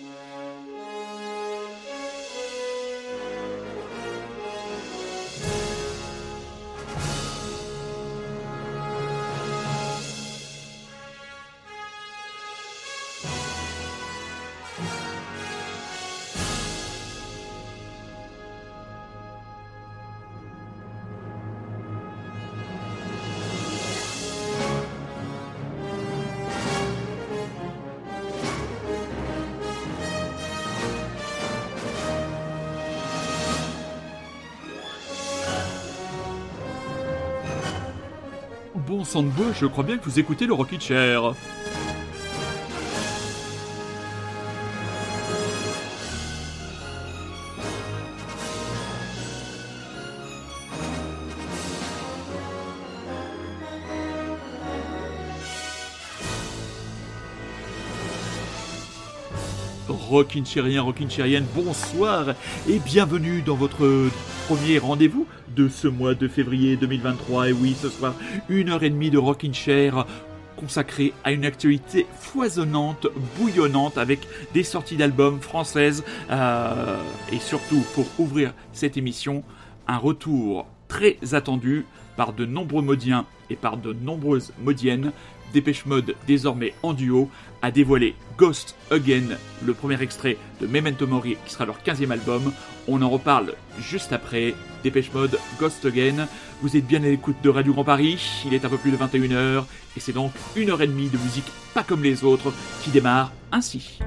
Bon sang de bœuf, je crois bien que vous écoutez le Rocky Chair. Rockin' Chérien, Rockin' Chérienne, bonsoir et bienvenue dans votre premier rendez-vous de ce mois de février 2023. Et oui, ce soir, une heure et demie de Rockin' Chair consacrée à une actualité foisonnante, bouillonnante, avec des sorties d'albums françaises euh, et surtout pour ouvrir cette émission, un retour très attendu par de nombreux modiens et par de nombreuses modiennes Dépêche Mode, désormais en duo, a dévoilé Ghost Again, le premier extrait de Memento Mori qui sera leur 15e album. On en reparle juste après. Dépêche Mode, Ghost Again. Vous êtes bien à l'écoute de Radio Grand Paris, il est un peu plus de 21h et c'est donc une heure et demie de musique pas comme les autres qui démarre ainsi.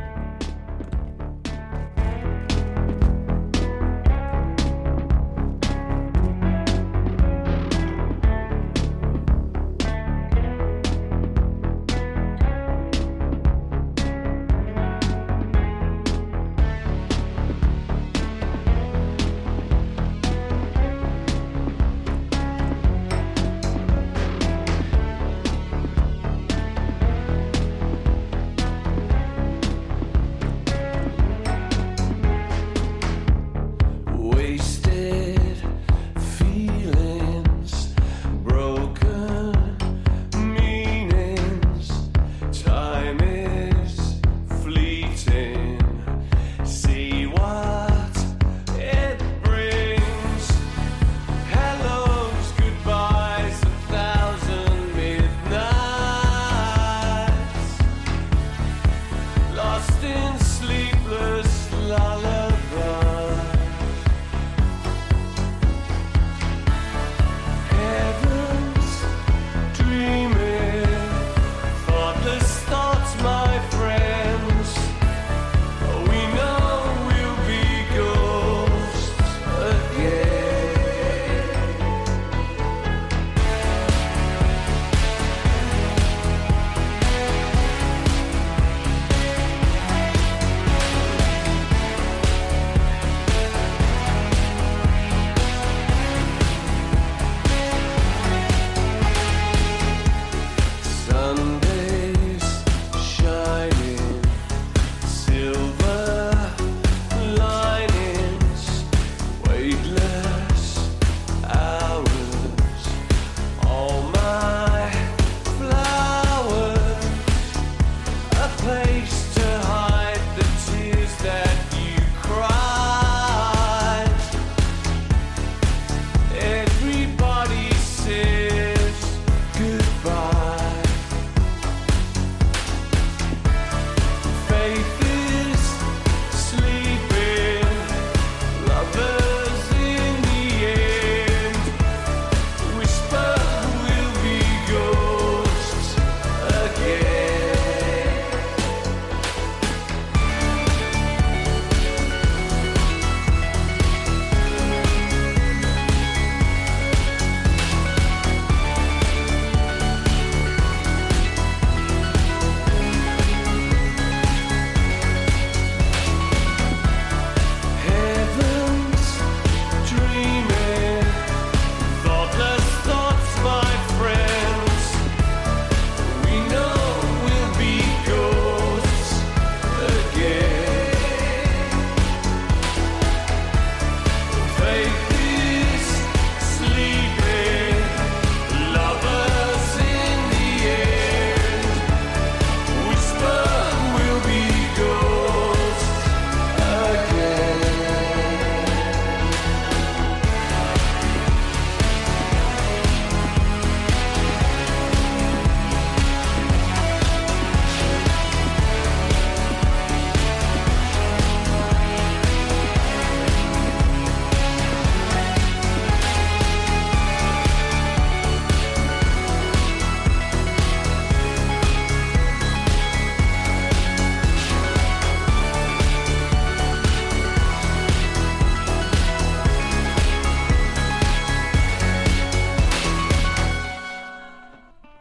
la la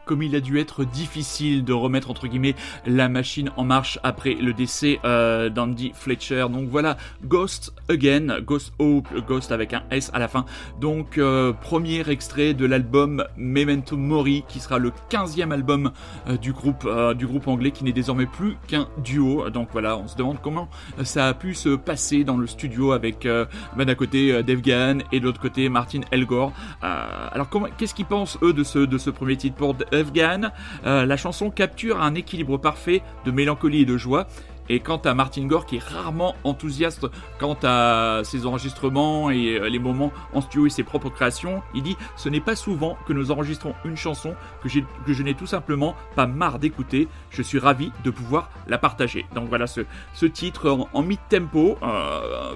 comme il a dû être difficile de remettre entre guillemets la machine en marche après le décès euh, d'Andy Fletcher. Donc voilà, Ghost Again, Ghost Hope, Ghost avec un S à la fin. Donc euh, premier extrait de l'album Memento Mori, qui sera le 15e album euh, du groupe du groupe anglais, qui n'est désormais plus qu'un duo. Donc voilà, on se demande comment ça a pu se passer dans le studio avec bah, d'un côté Dave Gahan et de l'autre côté Martin Elgore. alors qu'est-ce qu'ils pensent eux de ce de ce premier titre pour Gahan La chanson capture un équilibre parfait de mélancolie et de joie. Et quant à Martin Gore, qui est rarement enthousiaste quant à ses enregistrements et euh, les moments en studio et ses propres créations, il dit Ce n'est pas souvent que nous enregistrons une chanson que, je n'ai tout simplement pas marre d'écouter. Je suis ravi de pouvoir la partager. Donc voilà ce, ce titre en, mid-tempo. Euh,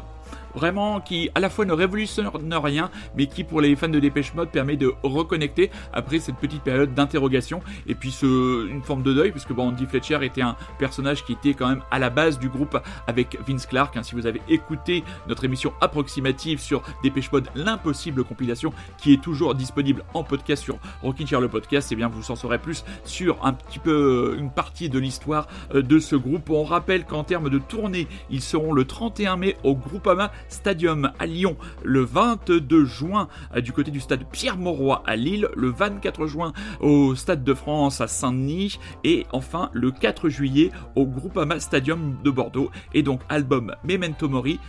vraiment qui à la fois ne révolutionne rien, mais qui pour les fans de Dépêche Mode permet de reconnecter après cette petite période d'interrogation et puis ce, une forme de deuil, puisque bon, Andy Fletcher était un personnage qui était quand même à la base du groupe avec Vince Clark. Hein. si vous avez écouté notre émission approximative sur Dépêche Mode, l'impossible compilation, qui est toujours disponible en podcast sur Rockin' Chair le podcast, et eh bien vous en saurez plus sur un petit peu euh, une partie de l'histoire euh, de ce groupe. On rappelle qu'en termes de tournée, ils seront le 31 mai au Groupama Stadium à Lyon le 22 juin euh, du côté du stade Pierre-Mauroy à Lille, le 24 juin au Stade de France à Saint-Denis et enfin le 4 juillet au Groupama Stadium de Bordeaux et donc album Memento Mori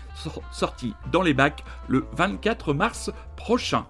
sorti dans les bacs le 24 mars prochain.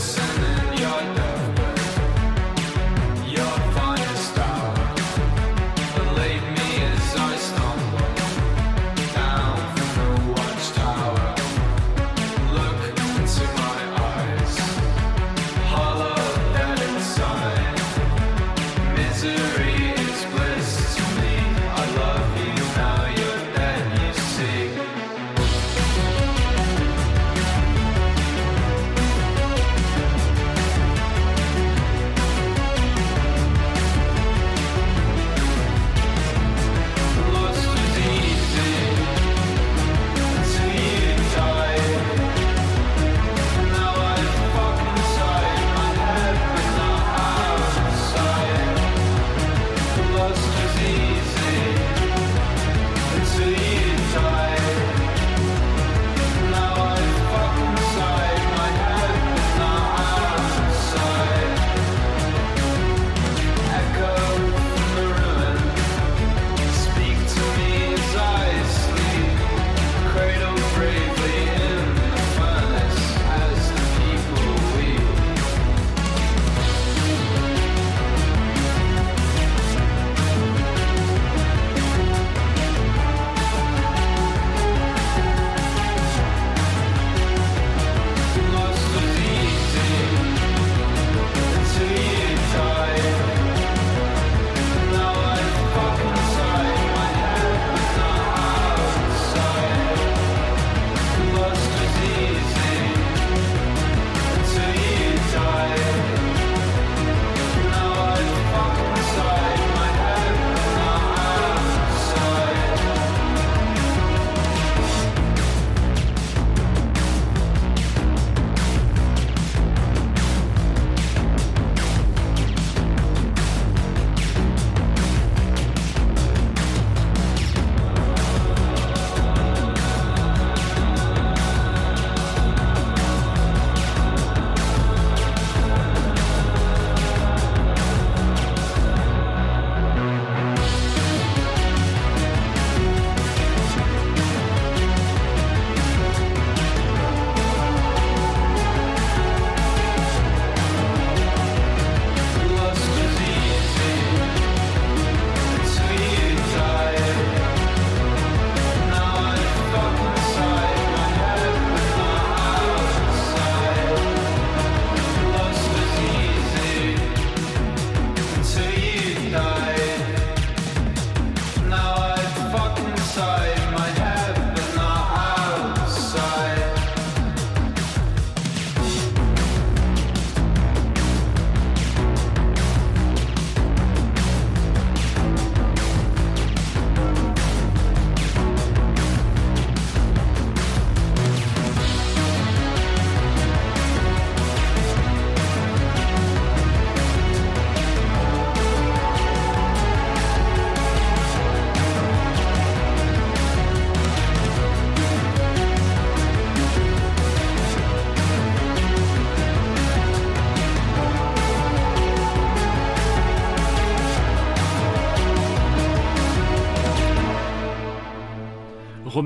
listening.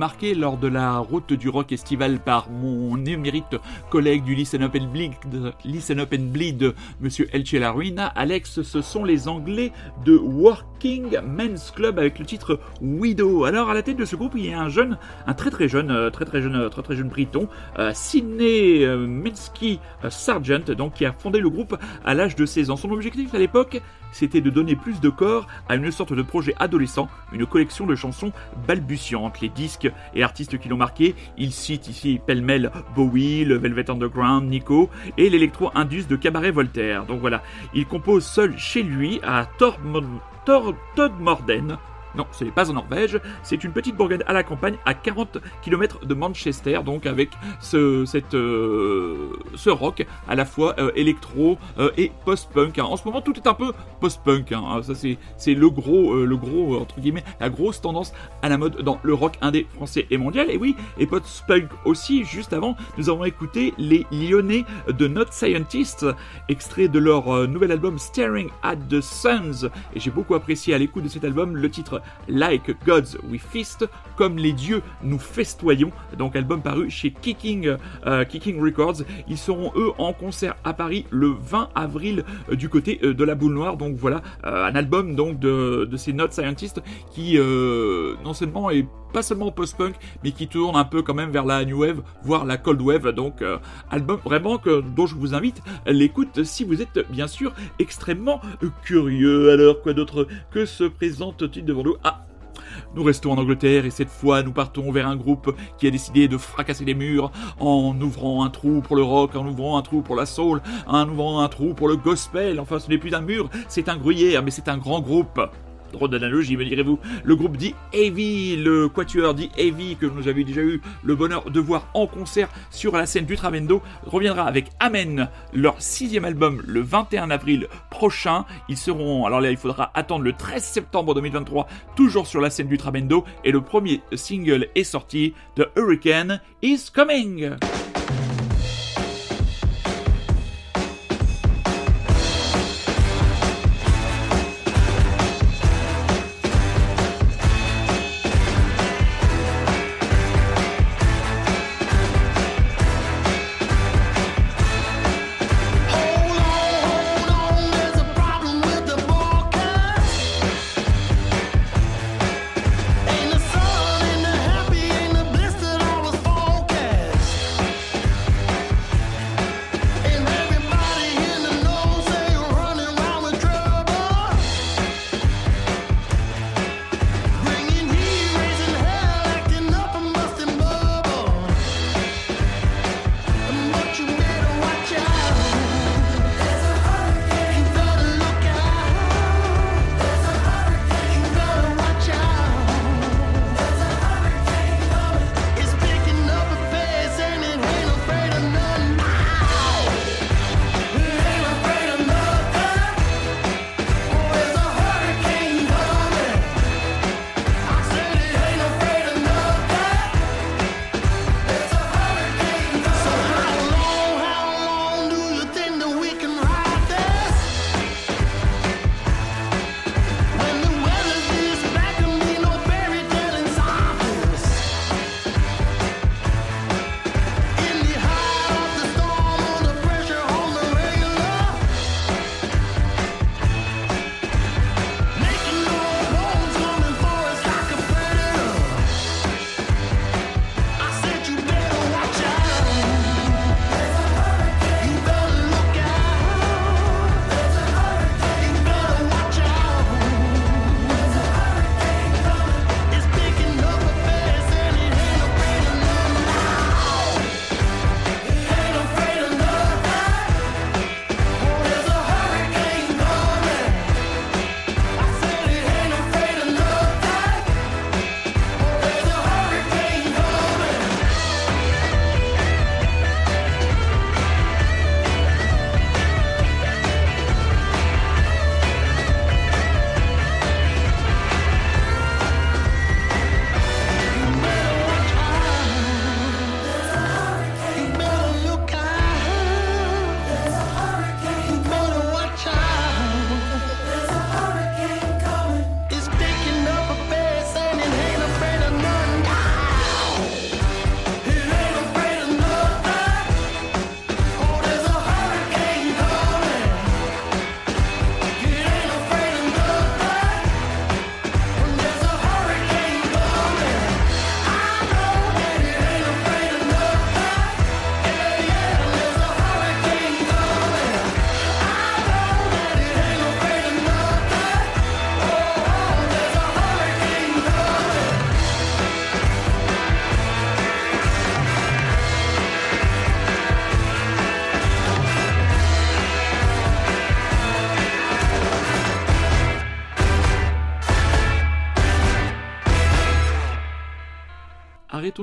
Remarqué lors de la route du rock estival par mon émérite collègue du Listen Up and Bleed, Listen Up and Bleed Monsieur Elche Ruina, Alex, ce sont les Anglais de Working Men's Club avec le titre Widow. Alors à la tête de ce groupe, il y a un jeune, un très très jeune, euh, très très jeune, euh, très très jeune Briton, euh, Sidney Minsky Sargent, donc qui a fondé le groupe à l'âge de 16 ans. Son objectif à l'époque, c'était de donner plus de corps à une sorte de projet adolescent, une collection de chansons balbutiantes. Les disques et artistes qui l'ont marqué, il cite ici pêle-mêle Bowie, le Velvet Underground, Nico et l'électro-indus de Cabaret Voltaire. Donc voilà, il compose seul chez lui à Todd Morden, non, ce n'est pas en Norvège, c'est une petite bourgade à la campagne à 40 km de Manchester, donc avec ce, cette, euh, ce rock à la fois euh, électro euh, et post-punk. Hein. En ce moment, tout est un peu post-punk. Hein. Ça, c'est, c'est le gros, le gros, entre guillemets, la grosse tendance à la mode dans le rock indé français et mondial. Et oui, et post-punk aussi. Juste avant, nous avons écouté les Lyonnais de Not Scientists, extrait de leur nouvel album Staring at the Suns. Et j'ai beaucoup apprécié à l'écoute de cet album le titre Like Gods We Feast, comme les dieux nous festoyons, donc album paru chez Kicking, euh, Records. Ils seront eux en concert à Paris le 20 avril euh, du côté euh, de la boule noire. Donc voilà, un album donc de, de ces Not Scientists qui non seulement est pas seulement post-punk, mais qui tourne un peu quand même vers la new wave, voire la cold wave. Donc album vraiment que dont je vous invite l'écoute si vous êtes bien sûr extrêmement curieux. Alors quoi d'autre que se présente-t-il devant nous? Ah nous restons en Angleterre et cette fois nous partons vers un groupe qui a décidé de fracasser les murs en ouvrant un trou pour le rock, en ouvrant un trou pour la soul, en ouvrant un trou pour le gospel. Enfin, ce n'est plus un mur, c'est un gruyère, mais c'est un grand groupe drôle d'analogie, me direz-vous. Le groupe dit Heavy, le quatuor dit Heavy, que nous avions déjà eu le bonheur de voir en concert sur la scène du Tramendo, reviendra avec Amen, leur sixième album, le 21 avril prochain. Ils seront, alors là, il faudra attendre le 13 septembre 2023, toujours sur la scène du Tramendo, et le premier single est sorti, The Hurricane is Coming.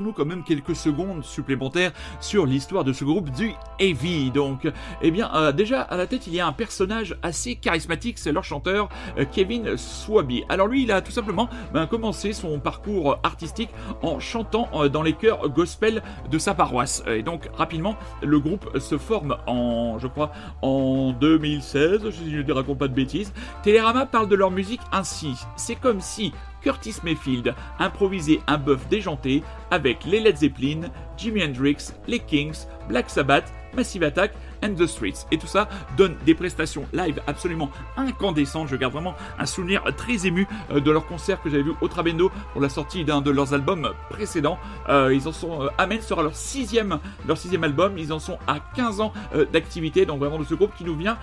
Arrêtons-nous quand même quelques secondes supplémentaires sur l'histoire de ce groupe du Heavy. Donc, eh bien, euh, déjà à la tête, il y a un personnage assez charismatique, c'est leur chanteur euh, Kevin Swaby. Alors lui, il a tout simplement ben, commencé son parcours artistique en chantant euh, dans les chœurs gospel de sa paroisse. Et donc, rapidement, le groupe se forme en, je crois, en 2016, si je ne raconte pas de bêtises. Télérama parle de leur musique ainsi. C'est comme si Curtis Mayfield improvisait un bœuf déjanté avec les Led Zeppelin, Jimi Hendrix, les Kings, Black Sabbath, Massive Attack and the Streets. Et tout ça donne des prestations live absolument incandescentes. Je garde vraiment un souvenir très ému euh, de leur concert que j'avais vu au Trabendo pour la sortie d'un de leurs albums précédents. Euh, ils en sont, euh, Amen sera leur sixième, leur sixième album. Ils en sont à 15 ans d'activité. Donc vraiment de ce groupe qui nous vient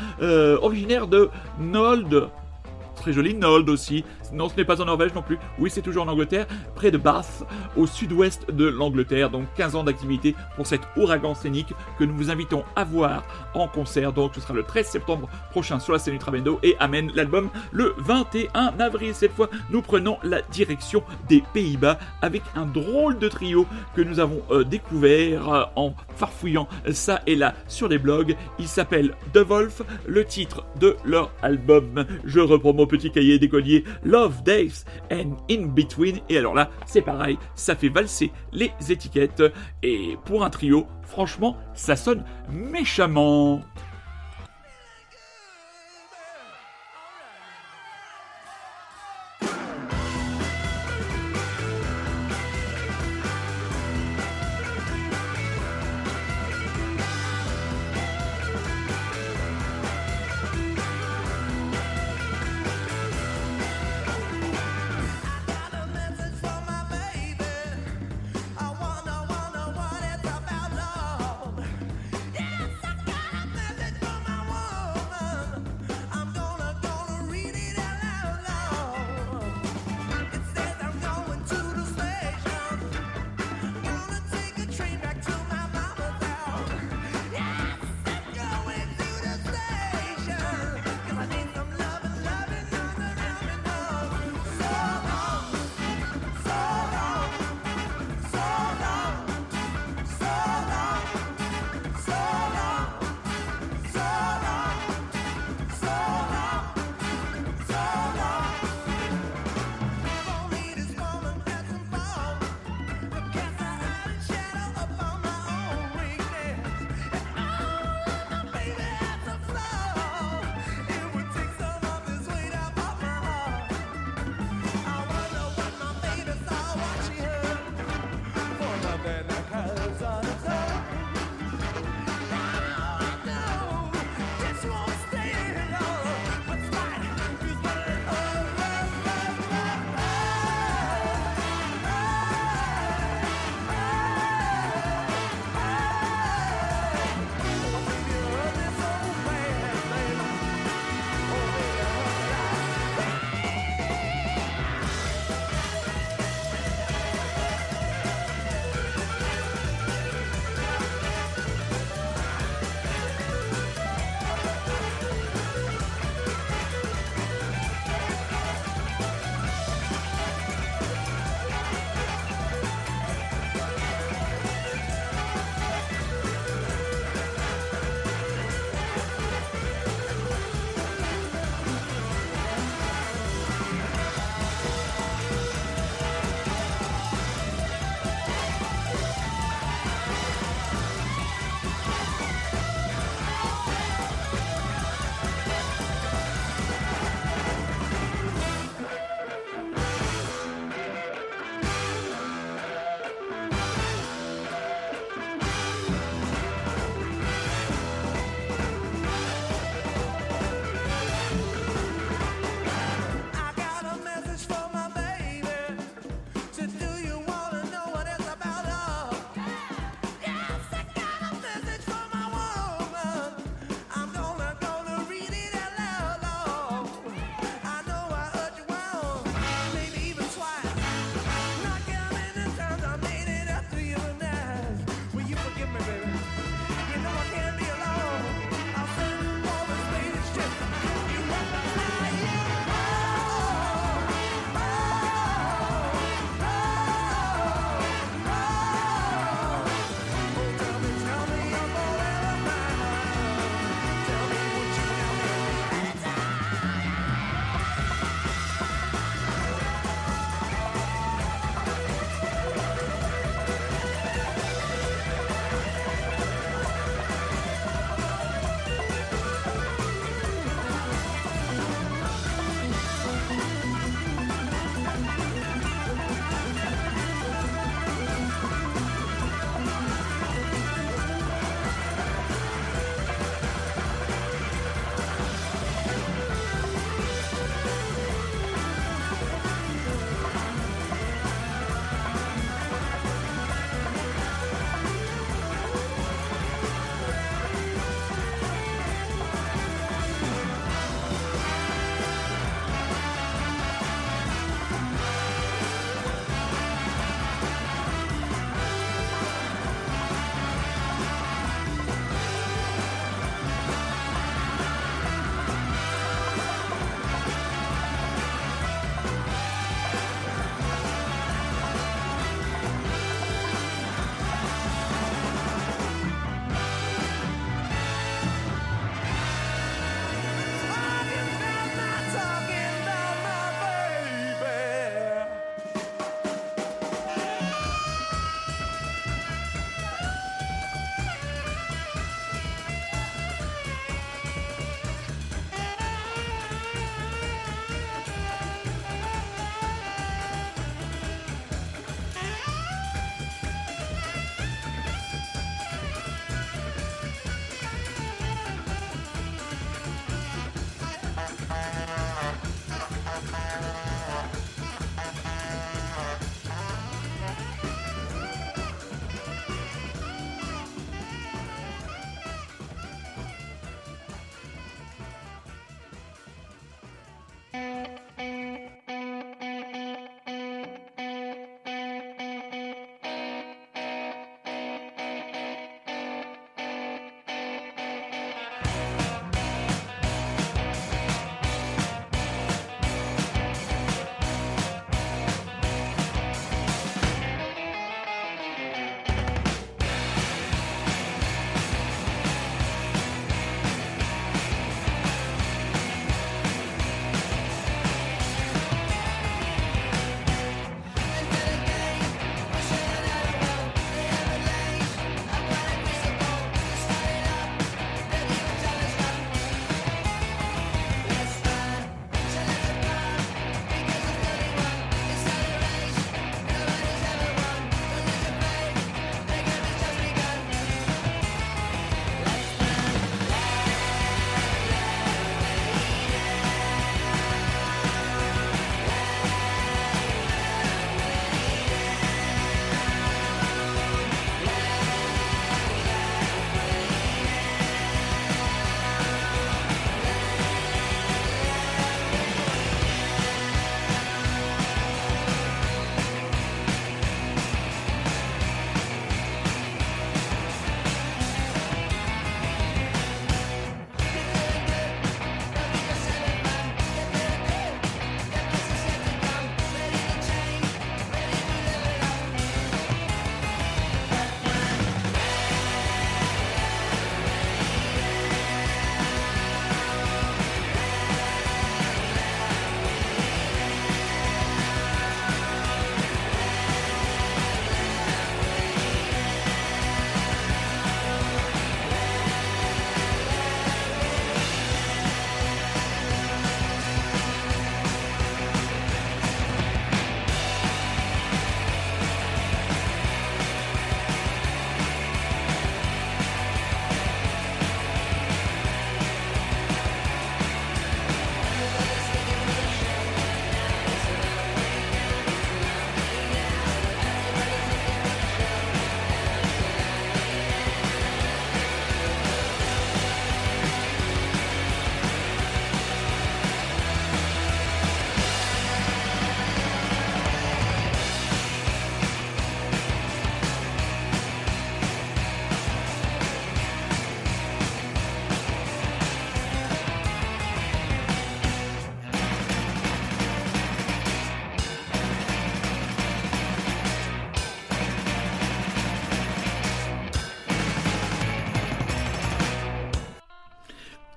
originaire de Nold très joli. Nold aussi. Non, ce n'est pas en Norvège non plus. Oui, c'est toujours en Angleterre, près de Bath, au sud-ouest de l'Angleterre. Donc 15 ans d'activité pour cet ouragan scénique que nous vous invitons à voir en concert. Donc ce sera le 13 septembre prochain sur la scène Ultravendo et amène l'album le 21 avril. Cette fois, nous prenons la direction des Pays-Bas avec un drôle de trio que nous avons euh, découvert euh, en farfouillant ça et là sur les blogs. Il s'appelle The Wolf, le titre de leur album. Je reprends mon petit cahier d'écolier Days and In Between. Et alors là, c'est pareil, ça fait valser les étiquettes. Et pour un trio, franchement, ça sonne méchamment.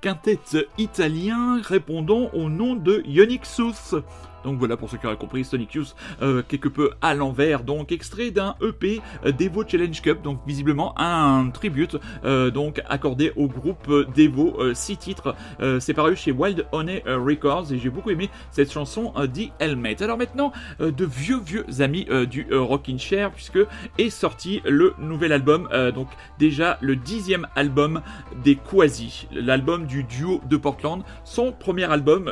Quintet italien répondant au nom de Yonixus. Donc voilà pour ceux qui auraient compris, Sonic Youth euh, quelque peu à l'envers, donc extrait d'un EP euh, Devo Challenge Cup, donc visiblement un tribute euh, donc accordé au groupe Devo, 6 titres. C'est paru chez Wild Honey Records et j'ai beaucoup aimé cette chanson The Helmet. Alors maintenant, de vieux vieux amis du Rockin' Chair puisque est sorti le nouvel album, donc déjà le dixième album des Quasi, l'album du duo de Portland, son premier album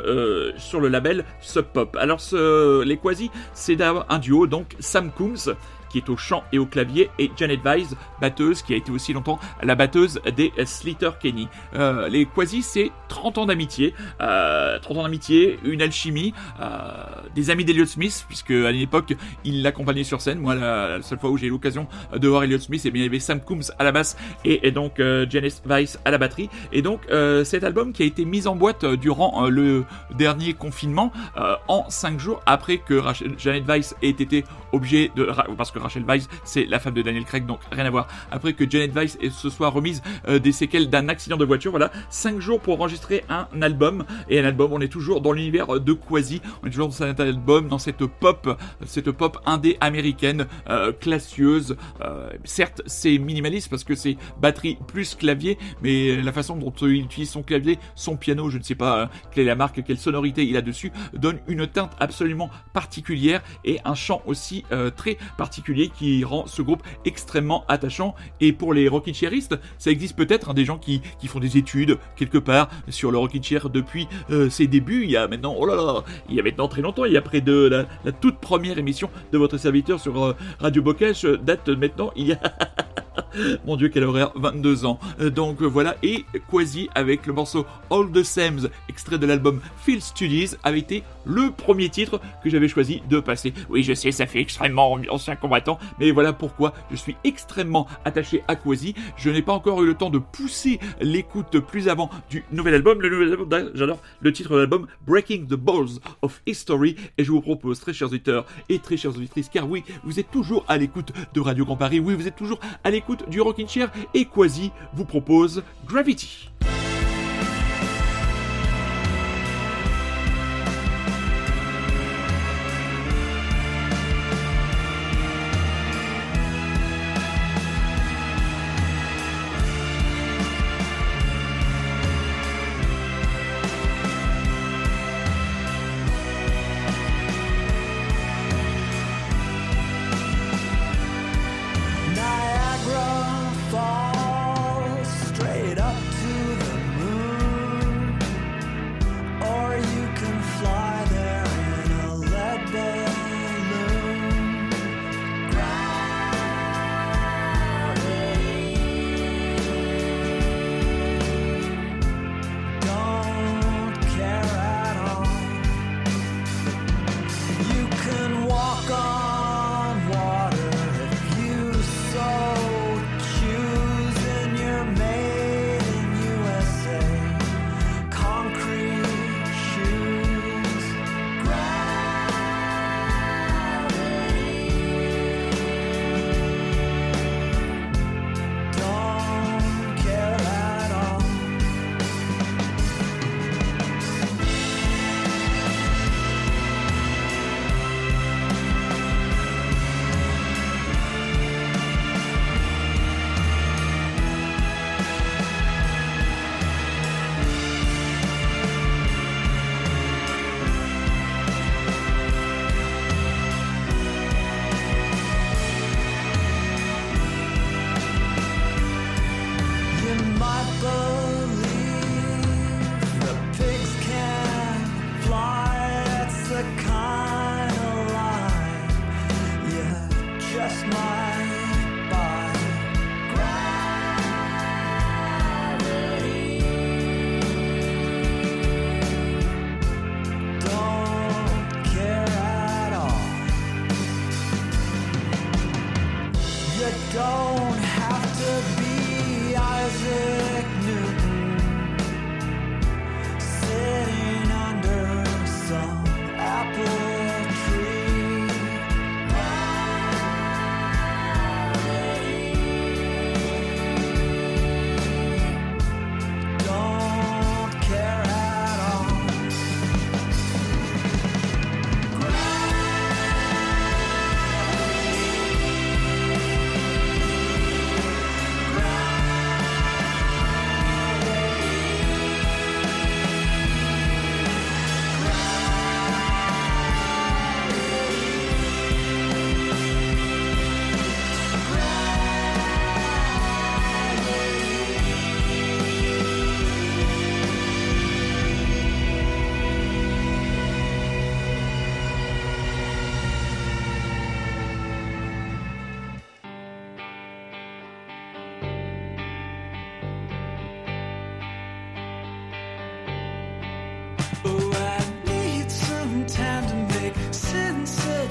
sur le label Sub Pop. Alors, ce, les Quasi, c'est un duo, donc Sam Coombs, qui est au chant et au clavier, et Janet Weiss, batteuse, qui a été aussi longtemps la batteuse des Slater Kenny. Euh, les Quasi, c'est 30 ans d'amitié, euh, 30 ans d'amitié, une alchimie, euh, des amis d'Eliot Smith, puisque à l'époque, il l'accompagnait sur scène. Moi, la, seule fois où j'ai eu l'occasion de voir Elliot Smith, et eh bien, il y avait Sam Coombs à la basse et, donc euh, Janet Weiss à la batterie. Et donc, cet album qui a été mis en boîte durant le dernier confinement, en 5 jours après que Janet Weiss ait été obligée de... parce que Rachel Weisz, c'est la femme de Daniel Craig, donc rien à voir. Après que Janet Weiss se soit remise euh, des séquelles d'un accident de voiture, voilà, 5 jours pour enregistrer un album. Et un album, on est toujours dans l'univers de Quasi, on est toujours dans cet album, dans cette pop, cette pop indé américaine, euh, classieuse. Euh, certes, c'est minimaliste parce que c'est batterie plus clavier, mais la façon dont il utilise son clavier, son piano, je ne sais pas quelle est la marque, quelle sonorité il a dessus, donne une teinte absolument particulière et un chant aussi très particulier qui rend ce groupe extrêmement attachant. Et pour les rockin' chairistes, ça existe peut-être hein, des gens qui, qui, font des études quelque part sur le rockin' chair depuis euh, ses débuts. Il y a maintenant, oh là là, il y a maintenant très longtemps, il y a près de la, toute première émission de votre serviteur sur euh, Radio Bocage, date maintenant il y a Mon dieu, quel horaire, 22 ans. Euh, donc euh, voilà, et Quasi avec le morceau All the Sams, extrait de l'album Phil Studies, avait été le premier titre que j'avais choisi de passer. Oui, je sais, ça fait extrêmement ancien combattant, mais voilà pourquoi je suis extrêmement attaché à Quasi. Je n'ai pas encore eu le temps de pousser l'écoute plus avant du nouvel album. Le nouvel album, j'adore le titre de l'album Breaking the Balls of History, et je vous propose, très chers auditeurs et très chères auditrices, car oui, vous êtes toujours à l'écoute de Radio Grand Paris, oui, vous êtes toujours à l'écoute du Rockin' Chair et Quasi vous propose Gravity.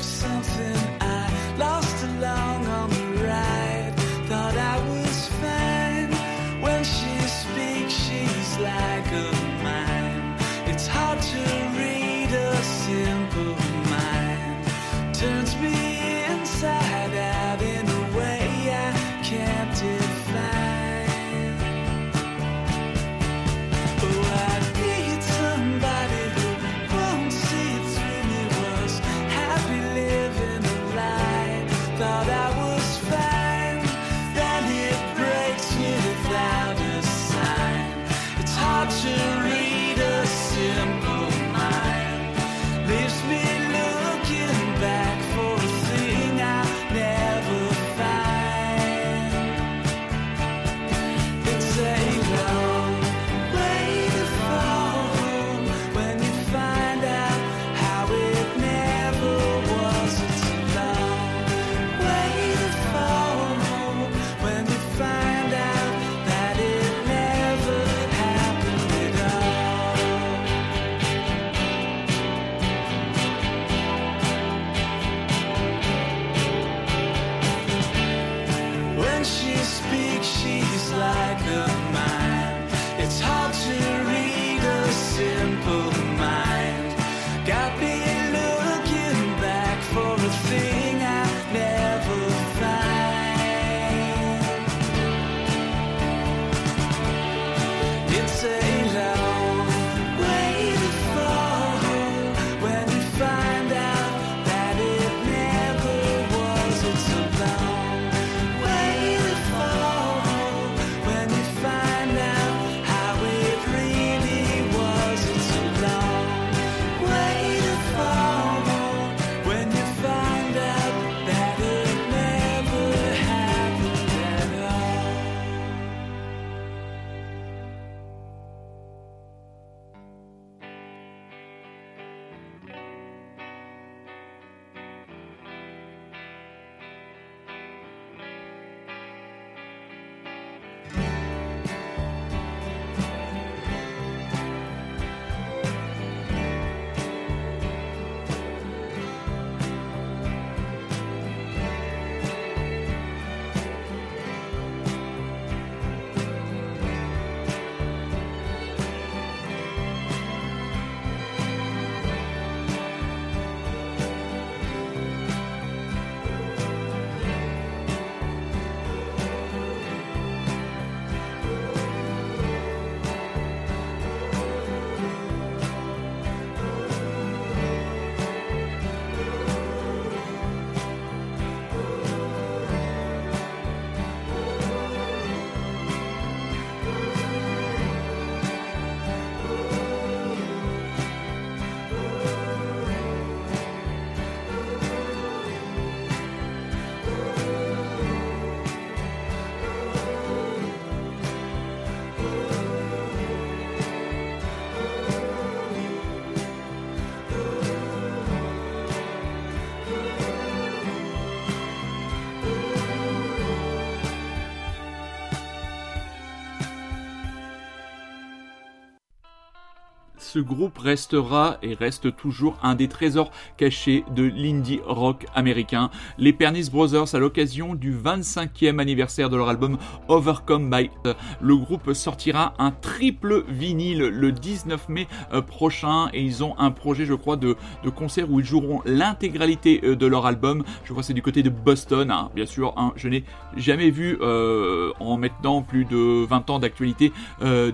something ce groupe restera et reste toujours un des trésors cachés de l'indie rock américain. Les Pernis Brothers, à l'occasion du 25e anniversaire de leur album Overcome by, le groupe sortira un triple vinyle le 19 mai euh, prochain et ils ont un projet, je crois, de, concert où ils joueront l'intégralité euh, de leur album. Je crois que c'est du côté de Boston, hein. bien sûr. Hein. je n'ai jamais vu euh, en maintenant plus de 20 ans d'actualité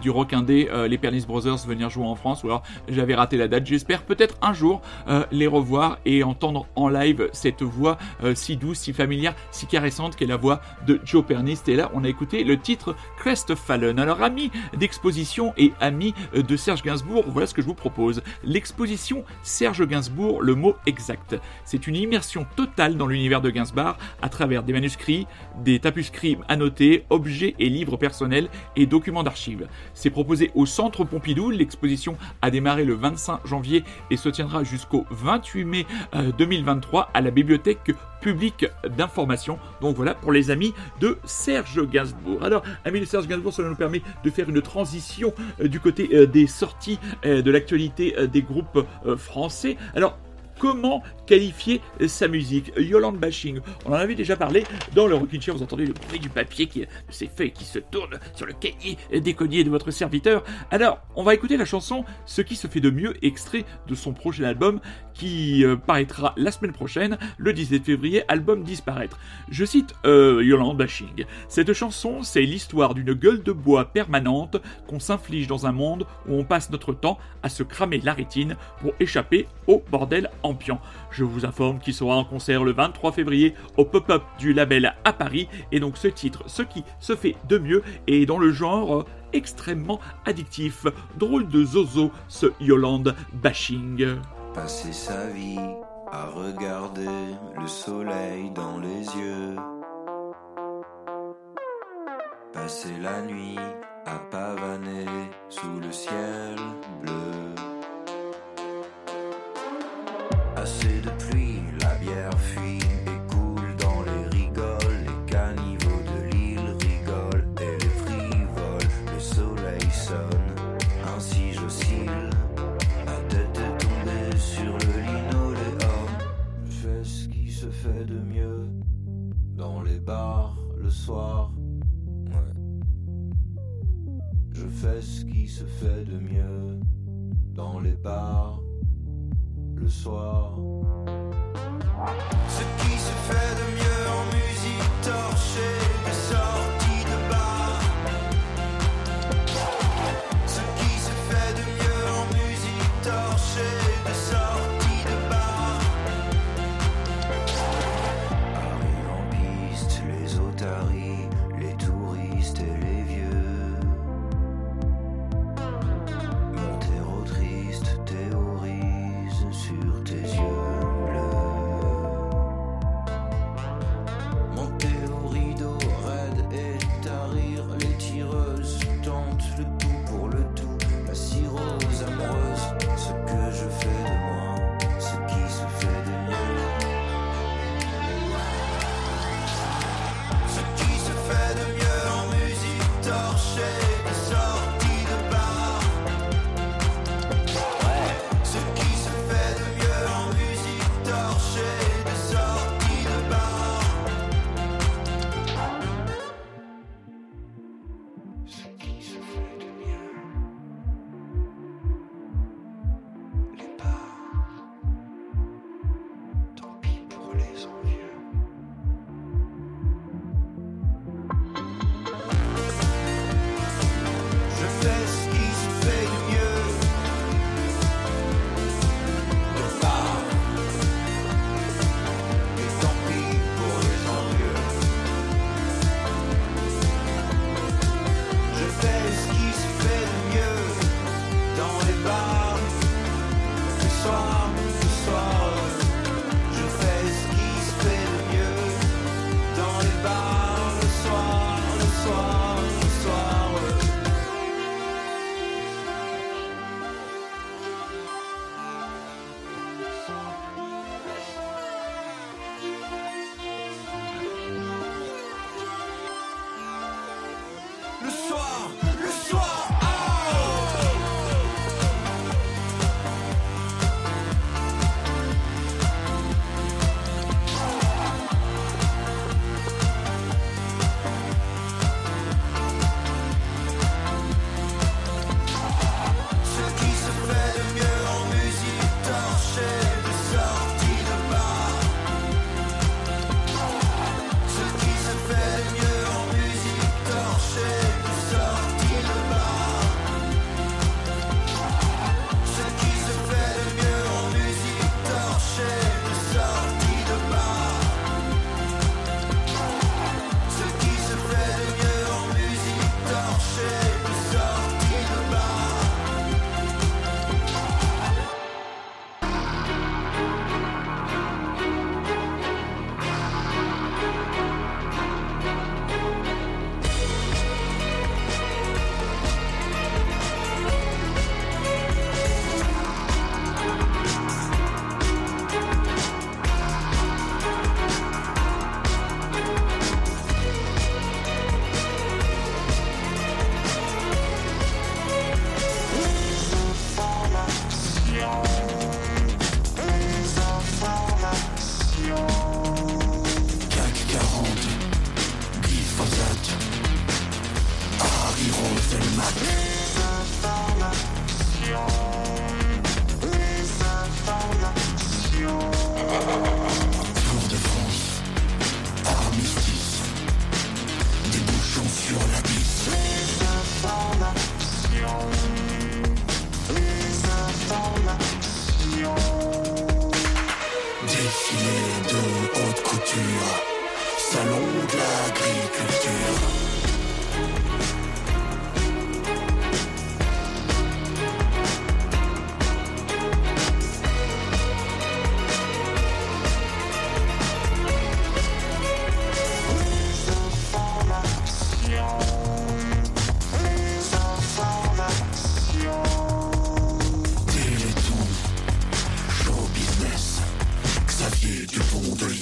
du rock indé les Pernis Brothers venir jouer en France j'avais raté la date. J'espère peut-être un jour euh, les revoir et entendre en live cette voix euh, si douce, si familière, si caressante qu'est la voix de Joe Pernist. Et là, on a écouté le titre Crestfallen. Alors, amis d'exposition et amis euh, de Serge Gainsbourg, voilà ce que je vous propose. L'exposition Serge Gainsbourg, le mot exact. C'est une immersion totale dans l'univers de Gainsbourg à travers des manuscrits, des tapuscrits annotés, objets et livres personnels et documents d'archives. C'est proposé au Centre Pompidou. L'exposition a démarré le 25 janvier et se tiendra jusqu'au 28 mai 2023 euh, à la bibliothèque publique d'information. Donc voilà pour les amis de Serge Gainsbourg. Alors, amis de Serge Gainsbourg, cela nous permet de faire une transition euh, du côté euh, des sorties de l'actualité des groupes français. Alors, Comment qualifier sa musique Yolande Bashing, on en avait déjà parlé dans le Rockin' Chair, vous entendez le bruit du papier qui s'est fait qui se tourne sur le cahier déconnier de votre serviteur. Alors, on va écouter la chanson Ce qui se fait de mieux, extrait de son prochain album qui euh, paraîtra la semaine prochaine, le 17 février, album Disparaître. Je cite euh, Yolande Bashing. Cette chanson, c'est l'histoire d'une gueule de bois permanente qu'on s'inflige dans un monde où on passe notre temps à se cramer la rétine pour échapper au bordel Je vous informe qu'il sera en concert le 23 février au pop-up du label à Paris et donc ce titre, ce qui se fait de mieux, est dans le genre extrêmement addictif. Drôle de zozo, ce Yolande Bashing. Passer sa vie à regarder le soleil dans les yeux. Passer la nuit à pavaner sous le ciel bleu. Assez de pluie, la bière fuit et coule dans les rigoles. Les caniveaux de l'île rigolent et les frivoles. Le soleil sonne, ainsi j'oscille. Ma tête est tombée sur le linoléum. Je fais ce qui se fait de mieux dans les bars le soir. Je fais ce qui se fait de mieux dans les bars le soir. Ce qui se fait de mieux en musique Bars. Ce soir, need you for the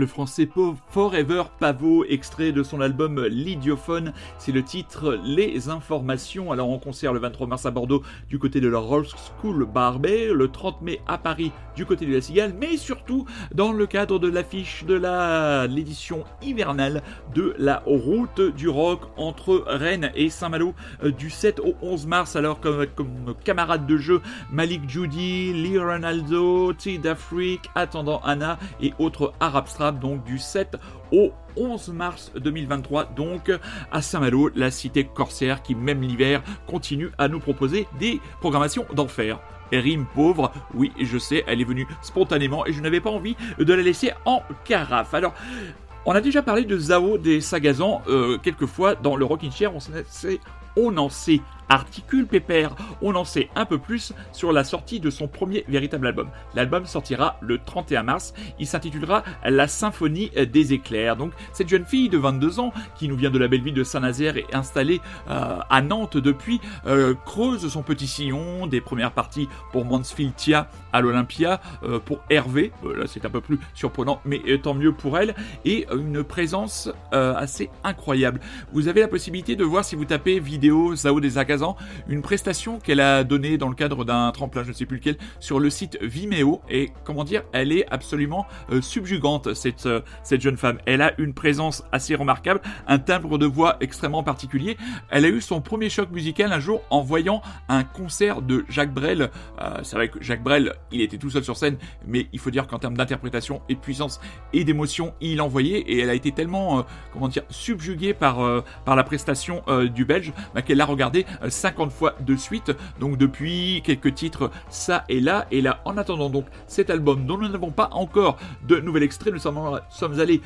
le français Forever Pavot, extrait de son album L'Idiophone. C'est le titre Les Informations. Alors en concert le 23 mars à Bordeaux du côté de la Roll School Barbet, le 30 mai à Paris du côté de la Cigale, mais surtout dans le cadre de l'affiche de l'édition hivernale de la Route du Rock entre Rennes et Saint-Malo euh, du 7 au 11 mars. Alors comme, comme camarades de jeu, Malik Judy, Lee Ronaldo, T. D'Afrique, Attendant Anna et autres Donc du 7 au 11 mars 2023, donc à Saint-Malo, la cité corsaire qui, même l'hiver, continue à nous proposer des programmations d'enfer. Rime pauvre, oui, je sais, elle est venue spontanément et je n'avais pas envie de la laisser en carafe. Alors, on a déjà parlé de Zao des Sagazans euh, quelques fois dans le Rockin' Chair, on, on en sait Articule Pépère, on en sait un peu plus sur la sortie de son premier véritable album. L'album sortira le 31 mars, il s'intitulera La Symphonie des éclairs. Donc cette jeune fille de 22 ans qui nous vient de la belle ville de Saint-Nazaire et installée euh, à Nantes depuis, euh, creuse son petit sillon des premières parties pour Mansfield Tia à l'Olympia, euh, pour Hervé, là c'est un peu plus surprenant, mais tant mieux pour elle, et une présence assez incroyable. Vous avez la possibilité de voir si vous tapez vidéo Zao des Agas une prestation qu'elle a donnée dans le cadre d'un tremplin, je ne sais plus lequel, sur le site Vimeo. Et comment dire, elle est absolument euh, subjugante, cette, euh, cette jeune femme. Elle a une présence assez remarquable, un timbre de voix extrêmement particulier. Elle a eu son premier choc musical un jour en voyant un concert de Jacques Brel. Euh, c'est vrai que Jacques Brel, il était tout seul sur scène, mais il faut dire qu'en termes d'interprétation et de puissance et d'émotion, il envoyait et elle a été tellement, comment dire, subjuguée par, par la prestation du Belge bah, qu'elle l'a regardé 50 fois de suite. Donc depuis quelques titres, ça et là. Et là, en attendant donc cet album dont nous n'avons pas encore de nouvel extrait, nous sommes, sommes allés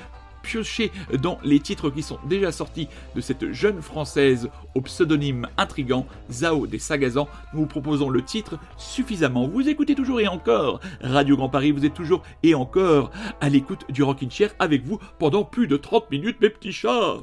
piocher dans les titres qui sont déjà sortis de cette jeune française au pseudonyme intrigant, Zao des Sagazans. Nous vous proposons le titre suffisamment. Vous écoutez toujours et encore Radio Grand Paris, vous êtes toujours et encore à l'écoute du Rockin' Chair avec vous pendant plus de 30 minutes, mes petits chats.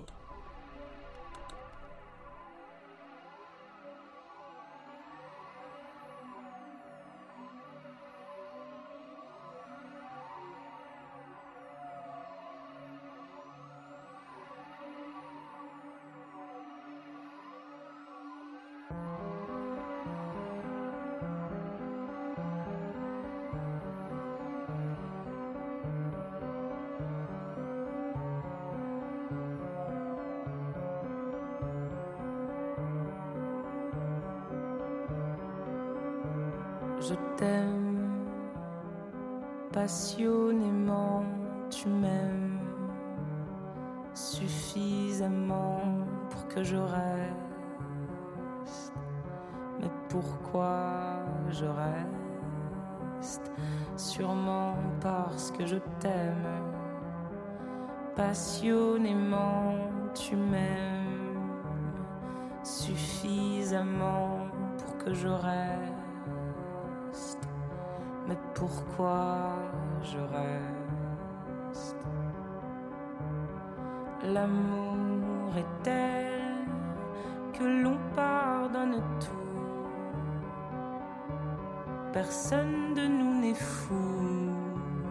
Personne de nous n'est fou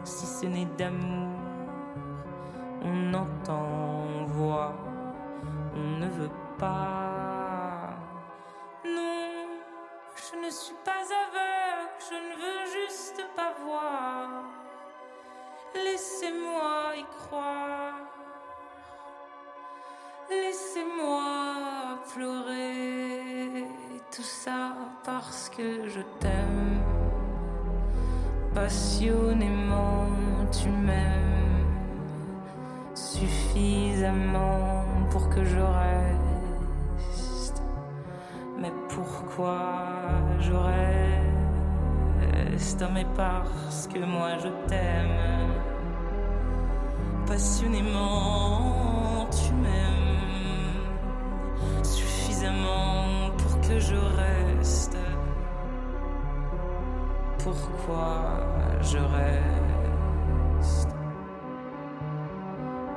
si ce n'est d'amour. On entend, on voit, on ne veut pas. Non, je ne suis pas aveugle, je ne veux juste pas voir. Laissez-moi y croire. Laissez-moi pleurer tout ça parce que je. Passionnément, tu m'aimes suffisamment pour que je reste. Mais pourquoi je reste? Mais parce que moi je t'aime. Passionnément, tu m'aimes suffisamment pour que je reste. Pourquoi je reste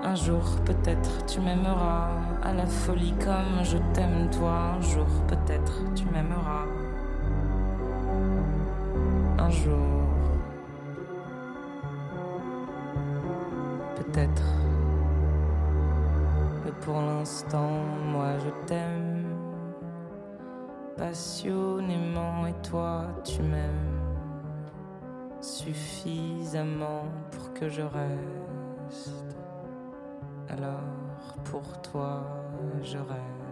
Un jour peut-être tu m'aimeras à la folie comme je t'aime toi. Un jour peut-être tu m'aimeras. Un jour. Peut-être. Mais pour l'instant, moi je t'aime passionnément et toi tu m'aimes suffisamment pour que je reste. Alors pour toi je reste.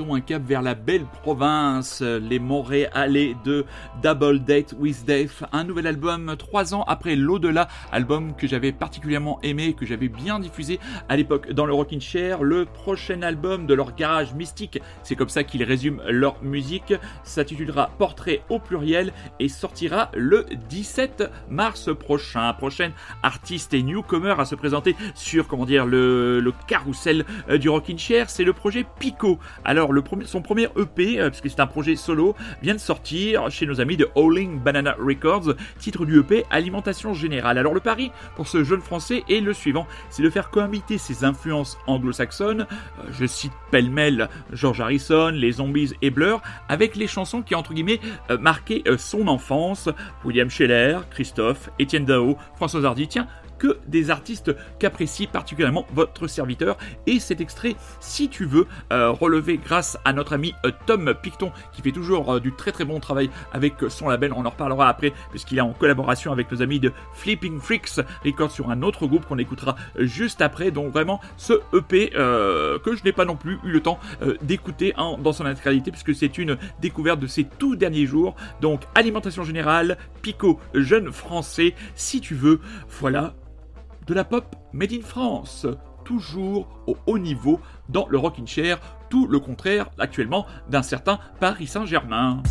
Un cap vers la belle province, les Montréalais de Double Date with Dave, un nouvel album trois ans après l'au-delà, album que j'avais particulièrement aimé, que j'avais bien diffusé à l'époque dans le Rockin' Chair, le prochain album de leur garage mystique, c'est comme ça qu'ils résument leur musique, s'intitulera Portrait au pluriel et sortira le 17 mars prochain. Prochaine artiste et newcomer à se présenter sur, comment dire, le, le carrousel euh, du Rockin' Chair, c'est le projet Pico. Alors, son premier EP, euh, puisque c'est un projet solo, vient de sortir chez nos amis de Howling Banana Records, titre du EP Alimentation Générale. Alors, le pari pour ce jeune français est le suivant, c'est de faire cohabiter ses influences anglo-saxonnes, euh, je cite pêle-mêle George Harrison, les Zombies et Blur, avec les chansons qui, entre guillemets, marqué son enfance, William Scheller, Christophe, Étienne Dao, François Hardy, tiens, que des artistes qu'apprécie particulièrement votre serviteur. Et cet extrait, si tu veux, euh, relevé grâce à notre ami euh, Tom Picton, qui fait toujours euh, du très très bon travail avec son label. On en reparlera après, puisqu'il est en collaboration avec nos amis de Flipping Freaks Records sur un autre groupe qu'on écoutera juste après. Donc vraiment, ce EP que je n'ai pas non plus eu le temps d'écouter dans son intégralité, puisque c'est une découverte de ces tout derniers jours. Donc, alimentation générale, Pico, jeune français, si tu veux, voilà de la pop made in France, toujours au haut niveau dans le rocking chair, tout le contraire actuellement d'un certain Paris Saint-Germain.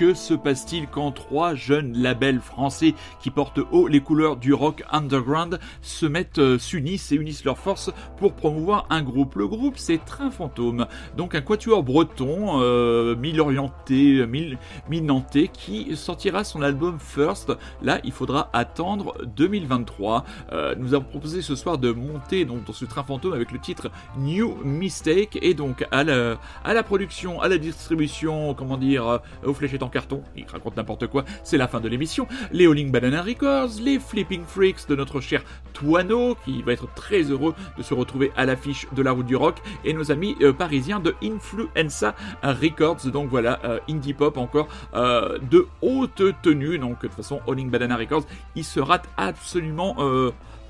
Que se passe-t-il quand trois jeunes labels français qui portent haut les couleurs du rock underground se mettent, euh, s'unissent et unissent leurs forces pour promouvoir un groupe? Le groupe, c'est Train Fantôme, donc un quatuor breton, euh, mille-orienté, mille- mille-nantais, qui sortira son album First. Là, il faudra attendre 2023. Euh, nous avons proposé ce soir de monter dans ce Train Fantôme avec le titre New Mistake et donc à la, production, à la distribution, comment dire, aux fléchettes carton, il raconte n'importe quoi, c'est la fin de l'émission. Les Howling Banana Records, les Flipping Freaks de notre cher Toano, qui va être très heureux de se retrouver à l'affiche de la route du rock, et nos amis euh, parisiens de Influenza Records, donc voilà, euh, indie pop encore euh, de haute tenue, donc de toute façon Howling Banana Records, il se rate absolument...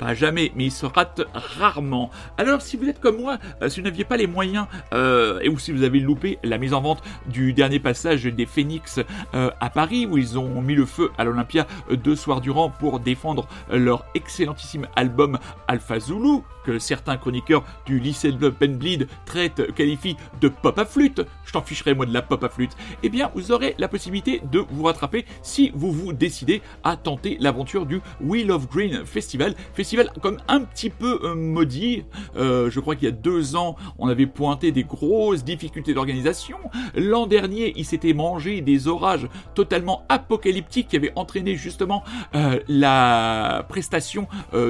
pas jamais, mais il se rate rarement. Alors, si vous êtes comme moi, euh, si vous n'aviez pas les moyens, euh, et ou si vous avez loupé la mise en vente du dernier passage des Phoenix euh, à Paris, où ils ont mis le feu à l'Olympia deux soirs durant pour défendre leur excellentissime album Alpha Zulu, que certains chroniqueurs du lycée de Pen Bleed traitent, qualifient de pop à flûte. Je t'en ficherai moi de la pop à flûte. Eh bien, vous aurez la possibilité de vous rattraper si vous vous décidez à tenter l'aventure du Wheel of Green. Festival comme un petit peu euh, maudit. Euh, je crois qu'il y a deux ans, on avait pointé des grosses difficultés d'organisation. L'an dernier, il s'était mangé des orages totalement apocalyptiques qui avaient entraîné justement euh, la prestation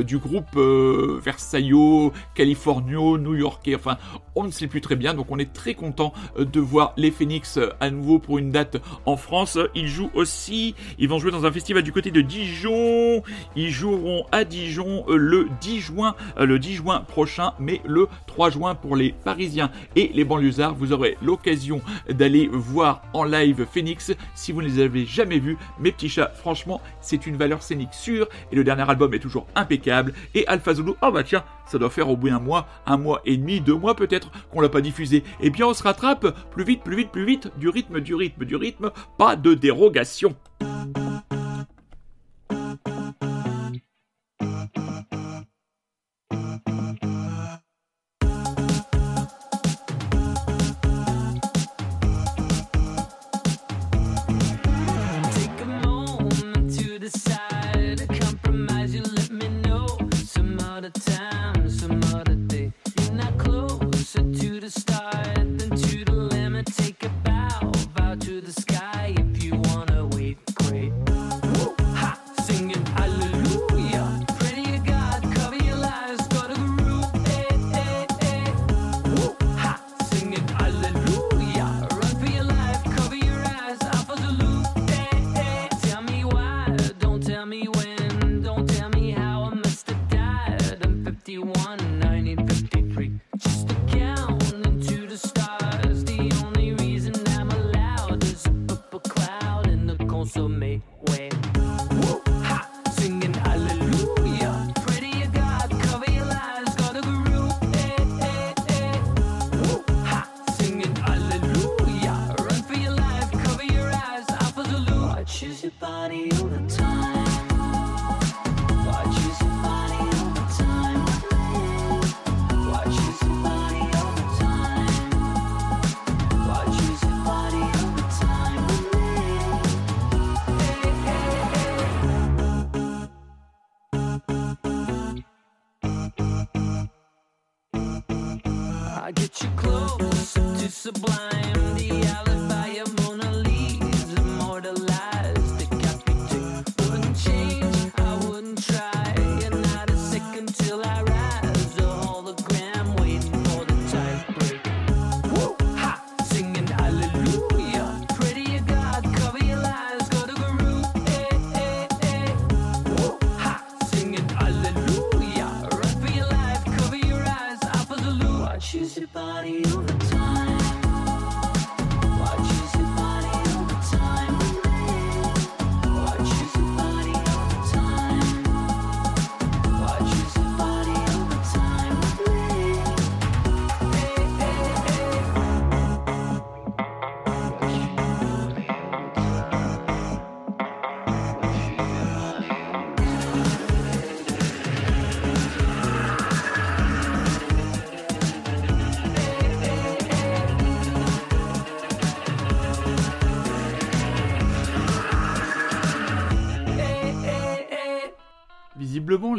du groupe Versailles, Californio, New-Yorkais. Enfin, on ne sait plus très bien. Donc, on est très content de voir les Phoenix à nouveau pour une date en France. Ils jouent aussi. Ils vont jouer dans un festival du côté de Dijon. Ils joueront à Dijon le 10 juin, euh, le 10 juin prochain, mais le 3 juin pour les Parisiens et les banlieusards. Vous aurez l'occasion d'aller voir en live Phoenix. Si vous ne les avez jamais vus, mes petits chats, franchement, c'est une valeur scénique sûre et le dernier album est toujours impeccable. Et Alpha Zulu, oh bah tiens, ça doit faire au bout d'un mois, un mois et demi, deux mois peut-être qu'on l'a pas diffusé. Eh bien, on se rattrape plus vite, plus vite, plus vite, du rythme, du rythme, du rythme, pas de dérogation.